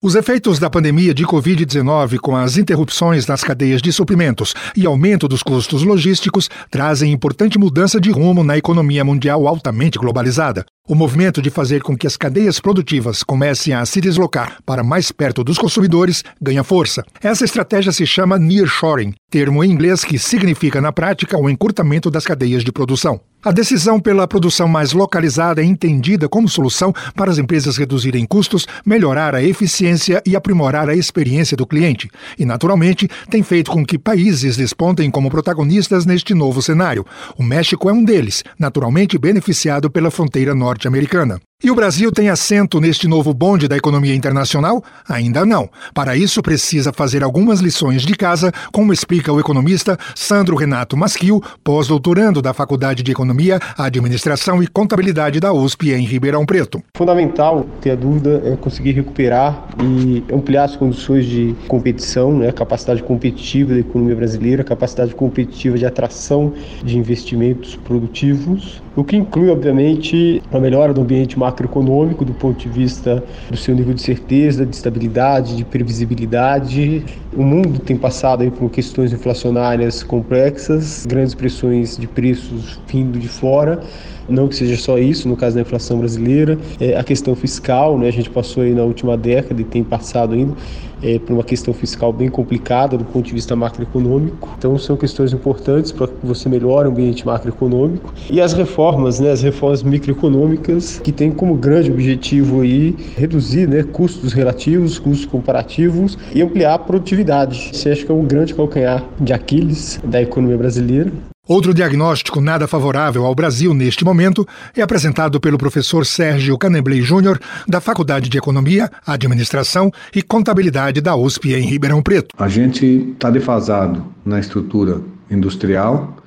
Os efeitos da pandemia de Covid-19, com as interrupções nas cadeias de suprimentos e aumento dos custos logísticos, trazem importante mudança de rumo na economia mundial altamente globalizada. O movimento de fazer com que as cadeias produtivas comecem a se deslocar para mais perto dos consumidores ganha força. Essa estratégia se chama nearshoring, termo em inglês que significa na prática o encurtamento das cadeias de produção. A decisão pela produção mais localizada é entendida como solução para as empresas reduzirem custos, melhorar a eficiência e aprimorar a experiência do cliente. E, naturalmente, tem feito com que países despontem como protagonistas neste novo cenário. O México é um deles, naturalmente beneficiado pela fronteira norte-americana. E o Brasil tem assento neste novo bonde da economia internacional? Ainda não. Para isso, precisa fazer algumas lições de casa, como explica o economista Sandro Renato Masquil, pós-doutorando da Faculdade de Economia, Administração e Contabilidade da USP em Ribeirão Preto. Fundamental, ter a dúvida, é conseguir recuperar e ampliar as condições de competição, né, a capacidade competitiva da economia brasileira, a capacidade competitiva de atração de investimentos produtivos, o que inclui, obviamente, a melhora do ambiente macroeconômico do ponto de vista do seu nível de certeza, de estabilidade, de previsibilidade. O mundo tem passado aí por questões inflacionárias complexas, grandes pressões de preços vindo de fora não que seja só isso, no caso da inflação brasileira, é a questão fiscal, né? a gente passou aí na última década e tem passado ainda é, por uma questão fiscal bem complicada do ponto de vista macroeconômico. Então são questões importantes para que você melhore o ambiente macroeconômico. E as reformas, né, as reformas microeconômicas, que têm como grande objetivo aí reduzir né, custos relativos, custos comparativos e ampliar a produtividade. Isso acho que é um grande calcanhar de Aquiles da economia brasileira. Outro diagnóstico nada favorável ao Brasil neste momento é apresentado pelo professor Sérgio Canebley Júnior, da Faculdade de Economia, Administração e Contabilidade da USP em Ribeirão Preto. A gente está defasado na estrutura industrial,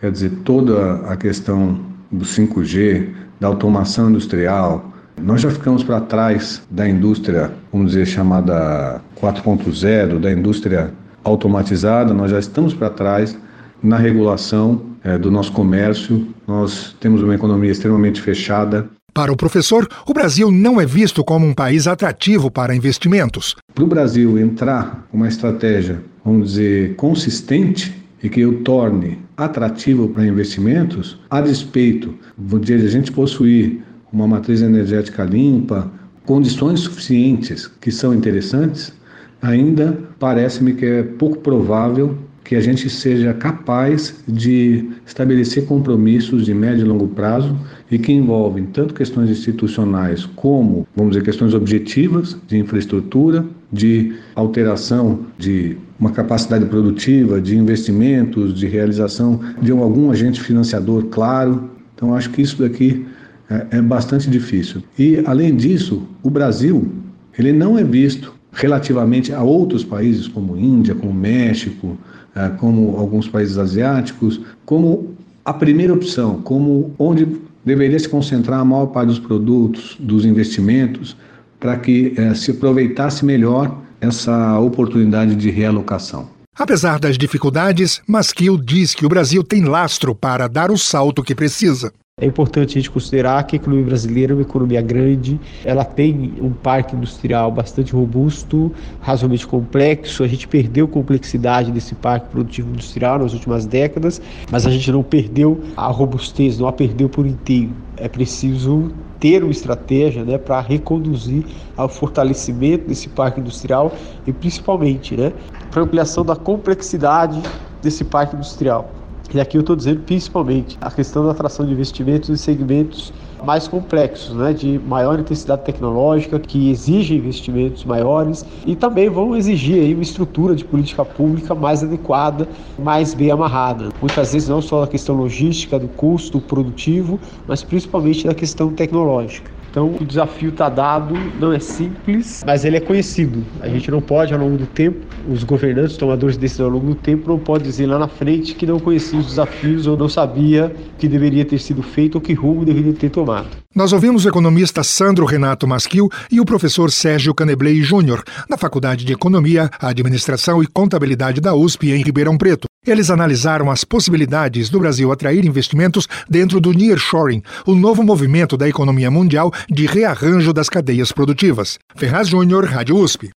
quer dizer, toda a questão do 5G, da automação industrial, nós já ficamos para trás da indústria, vamos dizer, chamada 4.0, da indústria automatizada, nós já estamos para trás na regulação é, do nosso comércio. Nós temos uma economia extremamente fechada. Para o professor, o Brasil não é visto como um país atrativo para investimentos. Para o Brasil entrar com uma estratégia, vamos dizer, consistente e que o torne atrativo para investimentos, a despeito de a gente possuir uma matriz energética limpa, condições suficientes que são interessantes, ainda parece-me que é pouco provável que a gente seja capaz de estabelecer compromissos de médio e longo prazo e que envolvem tanto questões institucionais como, vamos dizer, questões objetivas de infraestrutura, de alteração de uma capacidade produtiva, de investimentos, de realização de algum agente financiador claro. Então, acho que isso daqui é, é bastante difícil. E, além disso, o Brasil ele não é visto relativamente a outros países como Índia, como México, como alguns países asiáticos, como a primeira opção, como onde deveria se concentrar a maior parte dos produtos, dos investimentos, para que eh, se aproveitasse melhor essa oportunidade de realocação. Apesar das dificuldades, Masquil diz que o Brasil tem lastro para dar o salto que precisa. É importante a gente considerar que a economia brasileira é uma economia grande, ela tem um parque industrial bastante robusto, razoavelmente complexo. A gente perdeu complexidade desse parque produtivo industrial nas últimas décadas, mas a gente não perdeu a robustez, não a perdeu por inteiro. É preciso ter uma estratégia né, para reconduzir ao fortalecimento desse parque industrial e principalmente né, para ampliação da complexidade desse parque industrial. E aqui eu estou dizendo principalmente a questão da atração de investimentos em segmentos mais complexos, né, de maior intensidade tecnológica, que exigem investimentos maiores e também vão exigir aí uma estrutura de política pública mais adequada, mais bem amarrada. Muitas vezes não só na questão logística, do custo produtivo, mas principalmente na questão tecnológica. Então o desafio está dado, não é simples, mas ele é conhecido. A gente não pode, ao longo do tempo, os governantes, os tomadores de decisão ao longo do tempo, não pode dizer lá na frente que não conhecia os desafios ou não sabia que deveria ter sido feito ou que rumo deveria ter tomado. Nós ouvimos o economista Sandro Renato Masquil e o professor Sérgio Caneblei Júnior, da Faculdade de Economia, Administração e Contabilidade da USP em Ribeirão Preto. Eles analisaram as possibilidades do Brasil atrair investimentos dentro do nearshoring, o novo movimento da economia mundial de rearranjo das cadeias produtivas. Ferraz Júnior, Rádio USP.